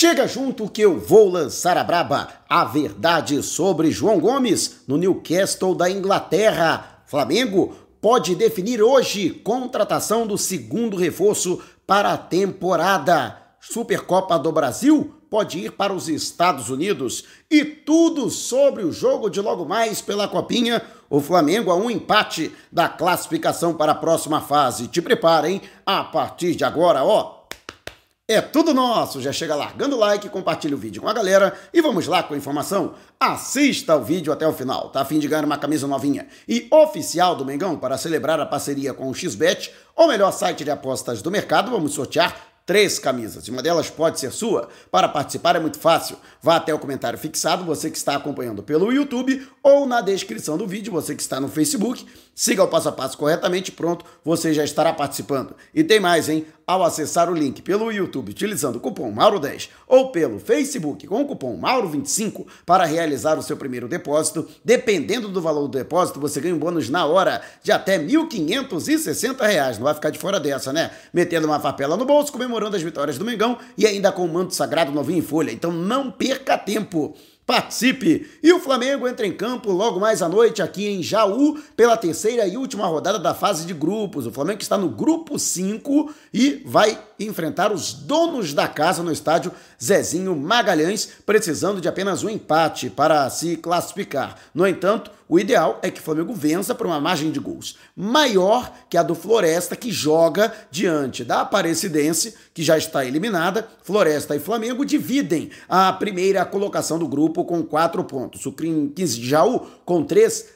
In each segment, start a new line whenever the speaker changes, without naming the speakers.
Chega junto que eu vou lançar a braba, a verdade sobre João Gomes no Newcastle da Inglaterra. Flamengo pode definir hoje contratação do segundo reforço para a temporada. Supercopa do Brasil pode ir para os Estados Unidos e tudo sobre o jogo de logo mais pela Copinha. O Flamengo a um empate da classificação para a próxima fase. Te preparem a partir de agora, ó. É tudo nosso! Já chega largando o like, compartilha o vídeo com a galera e vamos lá com a informação. Assista o vídeo até o final. Tá a fim de ganhar uma camisa novinha e oficial do Mengão para celebrar a parceria com o XBET, o melhor site de apostas do mercado. Vamos sortear três camisas e uma delas pode ser sua. Para participar é muito fácil. Vá até o comentário fixado, você que está acompanhando pelo YouTube, ou na descrição do vídeo, você que está no Facebook. Siga o passo a passo corretamente, pronto, você já estará participando. E tem mais, hein? Ao acessar o link pelo YouTube utilizando o cupom Mauro10 ou pelo Facebook com o cupom Mauro25 para realizar o seu primeiro depósito, dependendo do valor do depósito, você ganha um bônus na hora de até R$ 1.560. Não vai ficar de fora dessa, né? Metendo uma farpela no bolso, comemorando as vitórias do Mengão e ainda com o manto sagrado novinho em folha. Então não perca tempo. Participe! E o Flamengo entra em campo logo mais à noite aqui em Jaú pela terceira e última rodada da fase de grupos. O Flamengo está no grupo 5 e vai enfrentar os donos da casa no estádio Zezinho Magalhães, precisando de apenas um empate para se classificar. No entanto, o ideal é que o Flamengo vença por uma margem de gols maior que a do Floresta, que joga diante da Aparecidense, que já está eliminada. Floresta e Flamengo dividem a primeira colocação do grupo com quatro pontos. O 15 de Jaú, com três,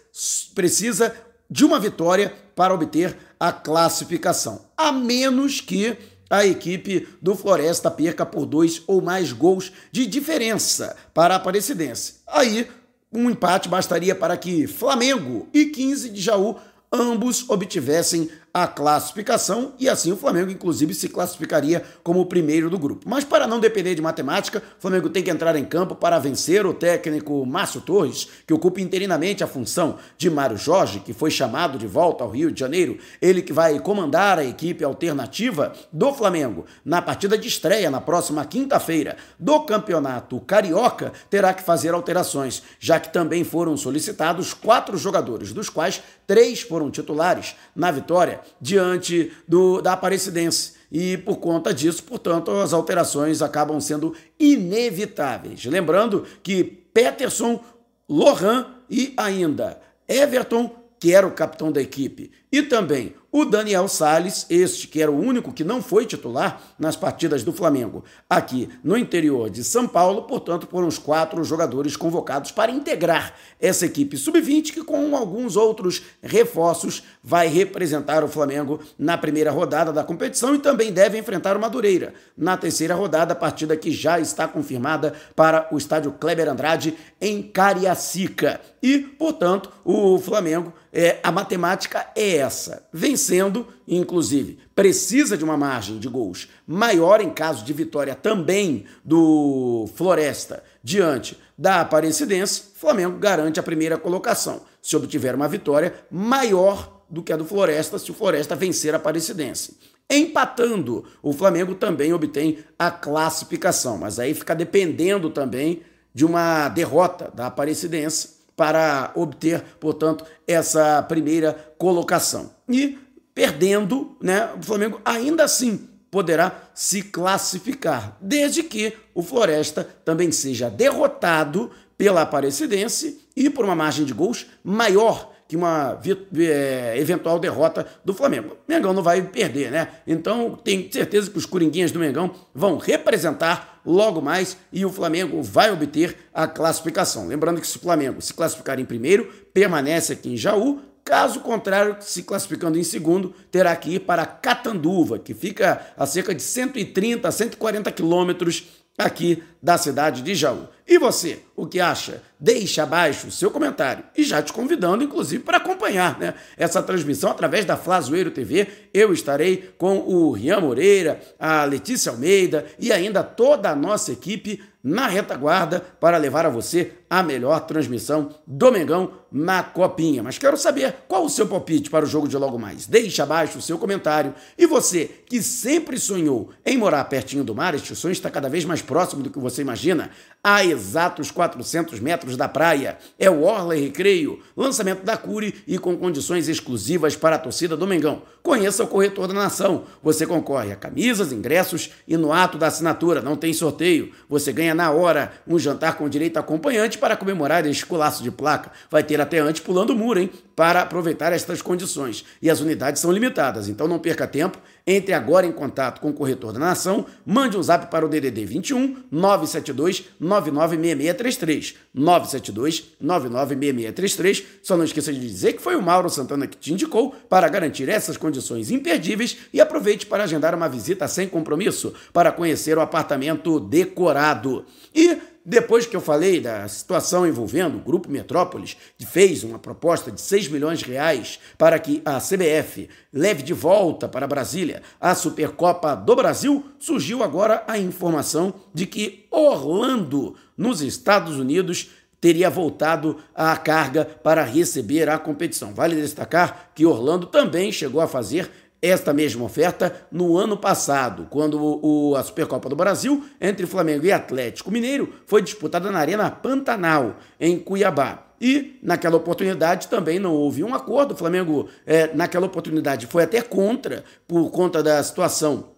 precisa de uma vitória para obter a classificação. A menos que a equipe do Floresta perca por dois ou mais gols de diferença para a Aparecidense. Aí um empate bastaria para que Flamengo e 15 de Jaú ambos obtivessem a classificação e assim o Flamengo, inclusive, se classificaria como o primeiro do grupo. Mas para não depender de matemática, o Flamengo tem que entrar em campo para vencer o técnico Márcio Torres, que ocupa interinamente a função de Mário Jorge, que foi chamado de volta ao Rio de Janeiro, ele que vai comandar a equipe alternativa do Flamengo na partida de estreia na próxima quinta-feira do Campeonato Carioca, terá que fazer alterações, já que também foram solicitados quatro jogadores, dos quais três foram titulares na vitória diante do, da Aparecidense. E por conta disso, portanto, as alterações acabam sendo inevitáveis. Lembrando que Peterson, Lohan e ainda Everton, que era o capitão da equipe, e também o Daniel Sales, este que era o único que não foi titular nas partidas do Flamengo aqui no interior de São Paulo, portanto, foram os quatro jogadores convocados para integrar essa equipe sub-20 que, com alguns outros reforços, vai representar o Flamengo na primeira rodada da competição e também deve enfrentar o Madureira na terceira rodada, partida que já está confirmada para o estádio Kleber Andrade em Cariacica. E, portanto, o Flamengo, é, a matemática é essa: vencendo, inclusive, precisa de uma margem de gols maior em caso de vitória também do Floresta diante da Aparecidense. Flamengo garante a primeira colocação. Se obtiver uma vitória maior do que a do Floresta, se o Floresta vencer a Aparecidense. Empatando, o Flamengo também obtém a classificação, mas aí fica dependendo também de uma derrota da Aparecidense para obter, portanto, essa primeira colocação. E perdendo, né, o Flamengo ainda assim poderá se classificar, desde que o Floresta também seja derrotado pela Aparecidense e por uma margem de gols maior que uma é, eventual derrota do Flamengo. O Mengão não vai perder, né? Então, tenho certeza que os coringuinhas do Mengão vão representar logo mais e o Flamengo vai obter a classificação. Lembrando que se o Flamengo se classificar em primeiro, permanece aqui em Jaú. Caso contrário, se classificando em segundo, terá que ir para Catanduva, que fica a cerca de 130 a 140 quilômetros aqui da cidade de Jaú. E você, o que acha? Deixe abaixo o seu comentário. E já te convidando, inclusive, para acompanhar né, essa transmissão através da Flazoeiro TV. Eu estarei com o Rian Moreira, a Letícia Almeida e ainda toda a nossa equipe na retaguarda para levar a você a melhor transmissão do Mengão na Copinha. Mas quero saber qual o seu palpite para o jogo de logo mais. Deixe abaixo o seu comentário. E você, que sempre sonhou em morar pertinho do mar, este sonho está cada vez mais próximo do que você imagina, a exatos 400 metros da praia. É o Orla Recreio, lançamento da Cure e com condições exclusivas para a torcida do Mengão. Conheça o corretor da nação. Você concorre a camisas, ingressos e no ato da assinatura. Não tem sorteio. Você ganha na hora um jantar com direito a acompanhante para comemorar este colaço de placa. Vai ter até antes pulando o muro, hein? Para aproveitar estas condições. E as unidades são limitadas, então não perca tempo. Entre agora em contato com o corretor da nação, mande um zap para o DDD 21 972 996633. 972 996633. Só não esqueça de dizer que foi o Mauro Santana que te indicou para garantir essas condições imperdíveis e aproveite para agendar uma visita sem compromisso para conhecer o apartamento decorado. E depois que eu falei da situação envolvendo o Grupo Metrópolis, que fez uma proposta de 6 milhões de reais para que a CBF leve de volta para Brasília a Supercopa do Brasil, surgiu agora a informação de que Orlando, nos Estados Unidos, teria voltado à carga para receber a competição. Vale destacar que Orlando também chegou a fazer esta mesma oferta no ano passado, quando o, a Supercopa do Brasil entre Flamengo e Atlético Mineiro foi disputada na Arena Pantanal, em Cuiabá. E naquela oportunidade também não houve um acordo. O Flamengo, é, naquela oportunidade, foi até contra, por conta da situação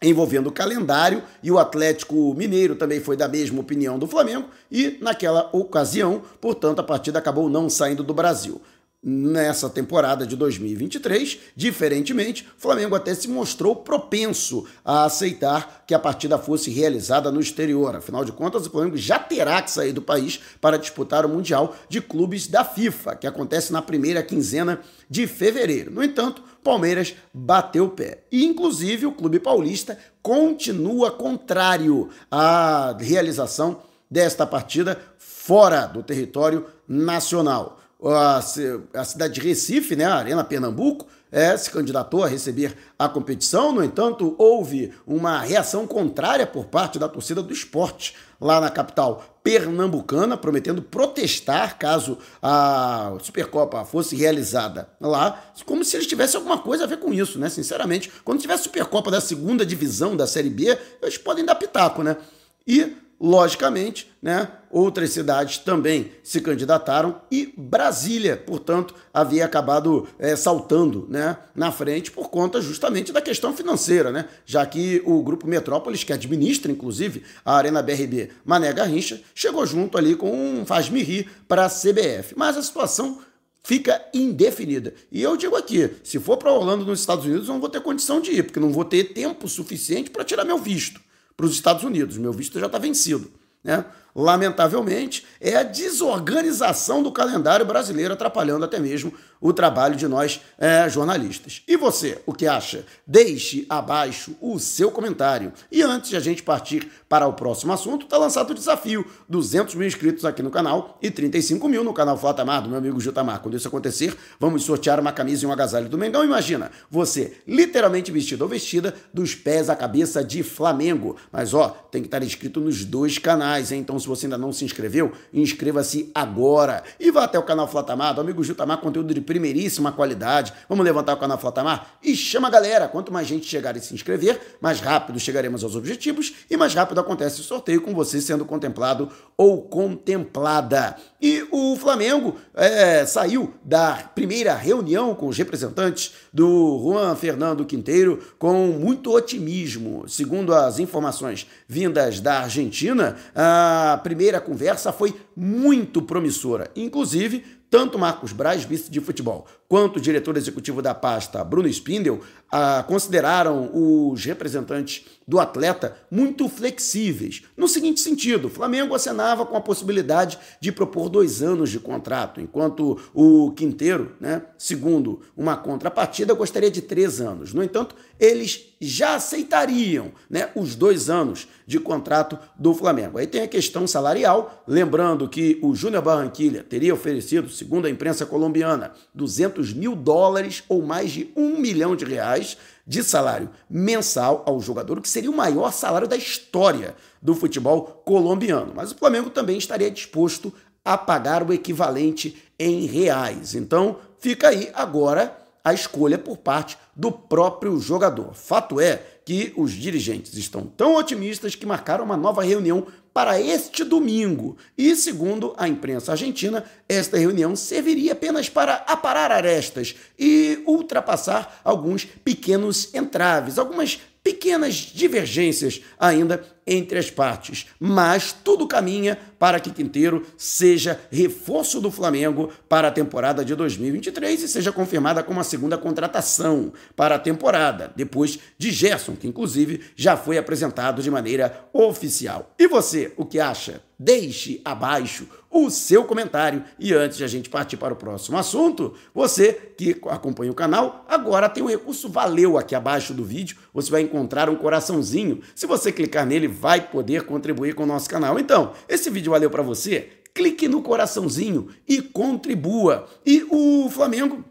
envolvendo o calendário, e o Atlético Mineiro também foi da mesma opinião do Flamengo, e naquela ocasião, portanto, a partida acabou não saindo do Brasil nessa temporada de 2023. Diferentemente, o Flamengo até se mostrou propenso a aceitar que a partida fosse realizada no exterior. Afinal de contas, o Flamengo já terá que sair do país para disputar o Mundial de Clubes da FIFA, que acontece na primeira quinzena de fevereiro. No entanto, Palmeiras bateu o pé. E, inclusive, o Clube Paulista continua contrário à realização desta partida fora do território nacional a, cidade de Recife, né, a Arena Pernambuco, é, se candidatou a receber a competição. No entanto, houve uma reação contrária por parte da torcida do esporte lá na capital pernambucana, prometendo protestar caso a Supercopa fosse realizada lá, como se eles tivessem alguma coisa a ver com isso, né? Sinceramente, quando tiver Supercopa da segunda divisão da Série B, eles podem dar pitaco, né? E Logicamente, né, outras cidades também se candidataram e Brasília, portanto, havia acabado é, saltando né, na frente por conta justamente da questão financeira, né, já que o Grupo Metrópolis, que administra inclusive a Arena BRB Mané Garrincha, chegou junto ali com um faz-me rir para a CBF. Mas a situação fica indefinida. E eu digo aqui, se for para Orlando nos Estados Unidos, eu não vou ter condição de ir, porque não vou ter tempo suficiente para tirar meu visto para os Estados Unidos. Meu visto já está vencido. Né? Lamentavelmente, é a desorganização do calendário brasileiro atrapalhando até mesmo o trabalho de nós é, jornalistas. E você, o que acha? Deixe abaixo o seu comentário. E antes de a gente partir para o próximo assunto, está lançado o desafio: 200 mil inscritos aqui no canal e 35 mil no canal Flatamar, do meu amigo Jutamar. Quando isso acontecer, vamos sortear uma camisa e um agasalho do Mengão. Imagina, você literalmente vestido ou vestida dos pés à cabeça de Flamengo. Mas ó, tem que estar inscrito nos dois canais, hein? Então se você ainda não se inscreveu, inscreva-se agora. E vá até o canal Flatamar, do amigo Jutamar, conteúdo de primeiríssima qualidade. Vamos levantar o canal Flatamar e chama a galera. Quanto mais gente chegar e se inscrever, mais rápido chegaremos aos objetivos e mais rápido acontece o sorteio com você sendo contemplado ou contemplada. E o Flamengo é, saiu da primeira reunião com os representantes do Juan Fernando Quinteiro com muito otimismo. Segundo as informações vindas da Argentina, a primeira conversa foi muito promissora. Inclusive, tanto Marcos Braz, vice de futebol, quanto o diretor executivo da pasta, Bruno Spindel, ah, consideraram os representantes do atleta muito flexíveis. No seguinte sentido, o Flamengo acenava com a possibilidade de propor dois anos de contrato, enquanto o Quinteiro, né, segundo uma contrapartida, gostaria de três anos. No entanto, eles já aceitariam né, os dois anos de contrato do Flamengo. Aí tem a questão salarial, lembrando que o Júnior Barranquilha teria oferecido, segundo a imprensa colombiana, 200 200 mil dólares ou mais de um milhão de reais de salário mensal ao jogador, o que seria o maior salário da história do futebol colombiano. Mas o Flamengo também estaria disposto a pagar o equivalente em reais. Então, fica aí agora a escolha por parte do próprio jogador. Fato é que os dirigentes estão tão otimistas que marcaram uma nova reunião para este domingo. E, segundo a imprensa argentina, esta reunião serviria apenas para aparar arestas e ultrapassar alguns pequenos entraves, algumas pequenas divergências ainda entre as partes, mas tudo caminha para que Quinteiro seja reforço do Flamengo para a temporada de 2023 e seja confirmada como a segunda contratação para a temporada, depois de Gerson, que inclusive já foi apresentado de maneira oficial. E você, o que acha? Deixe abaixo o seu comentário. E antes de a gente partir para o próximo assunto, você que acompanha o canal, agora tem um recurso valeu aqui abaixo do vídeo. Você vai encontrar um coraçãozinho. Se você clicar nele, vai poder contribuir com o nosso canal. Então, esse vídeo valeu para você? Clique no coraçãozinho e contribua. E o Flamengo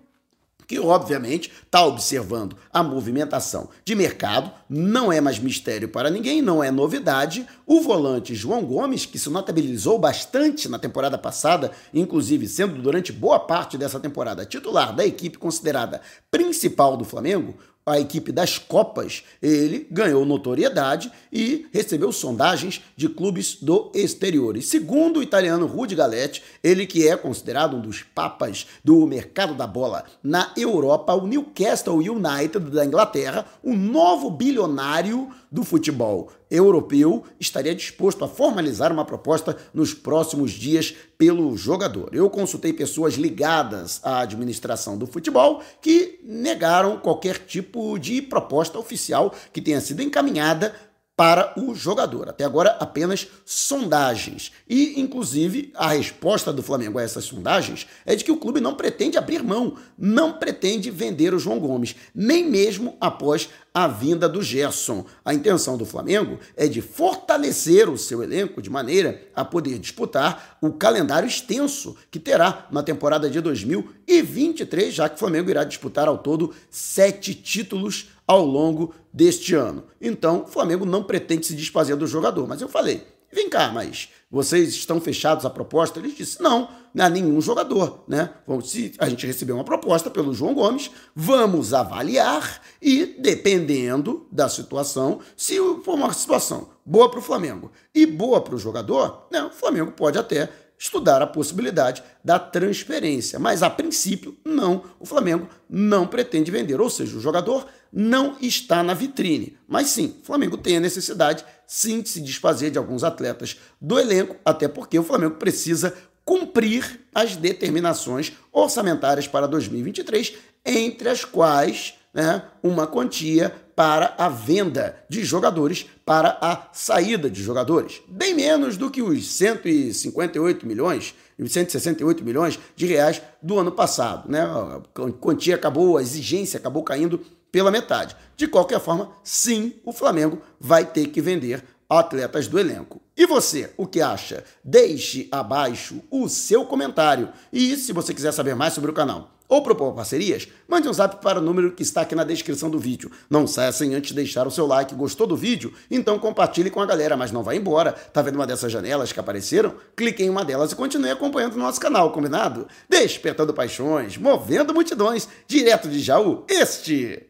que obviamente está observando a movimentação de mercado, não é mais mistério para ninguém, não é novidade. O volante João Gomes, que se notabilizou bastante na temporada passada, inclusive sendo durante boa parte dessa temporada titular da equipe considerada principal do Flamengo, a equipe das Copas, ele ganhou notoriedade e recebeu sondagens de clubes do exterior. E segundo o italiano Rudi Galetti, ele que é considerado um dos papas do mercado da bola na Europa, o Newcastle United da Inglaterra, o novo bilionário do futebol europeu estaria disposto a formalizar uma proposta nos próximos dias pelo jogador. Eu consultei pessoas ligadas à administração do futebol que negaram qualquer tipo de proposta oficial que tenha sido encaminhada para o jogador. Até agora, apenas sondagens. E, inclusive, a resposta do Flamengo a essas sondagens é de que o clube não pretende abrir mão, não pretende vender o João Gomes, nem mesmo após a vinda do Gerson. A intenção do Flamengo é de fortalecer o seu elenco de maneira a poder disputar o calendário extenso que terá na temporada de 2023, já que o Flamengo irá disputar ao todo sete títulos ao longo deste ano. Então, o Flamengo não pretende se desfazer do jogador. Mas eu falei, vem cá, mas vocês estão fechados à proposta? Ele disse, não, não há nenhum jogador, né? Se a gente receber uma proposta pelo João Gomes, vamos avaliar e, dependendo da situação, se for uma situação boa para o Flamengo e boa para o jogador, né, o Flamengo pode até estudar a possibilidade da transferência. Mas, a princípio, não. O Flamengo não pretende vender. Ou seja, o jogador não está na vitrine. Mas sim, o Flamengo tem a necessidade, sim, de se desfazer de alguns atletas do elenco, até porque o Flamengo precisa cumprir as determinações orçamentárias para 2023, entre as quais né, uma quantia para a venda de jogadores, para a saída de jogadores. Bem menos do que os 158 milhões, 168 milhões de reais do ano passado. Né? A quantia acabou, a exigência acabou caindo pela metade. De qualquer forma, sim, o Flamengo vai ter que vender atletas do elenco. E você, o que acha? Deixe abaixo o seu comentário. E se você quiser saber mais sobre o canal ou propor parcerias, mande um zap para o número que está aqui na descrição do vídeo. Não saia sem antes deixar o seu like. Gostou do vídeo? Então compartilhe com a galera, mas não vá embora. Tá vendo uma dessas janelas que apareceram? Clique em uma delas e continue acompanhando o nosso canal, combinado? Despertando paixões, movendo multidões, direto de Jaú, este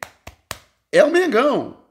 é o Mengão.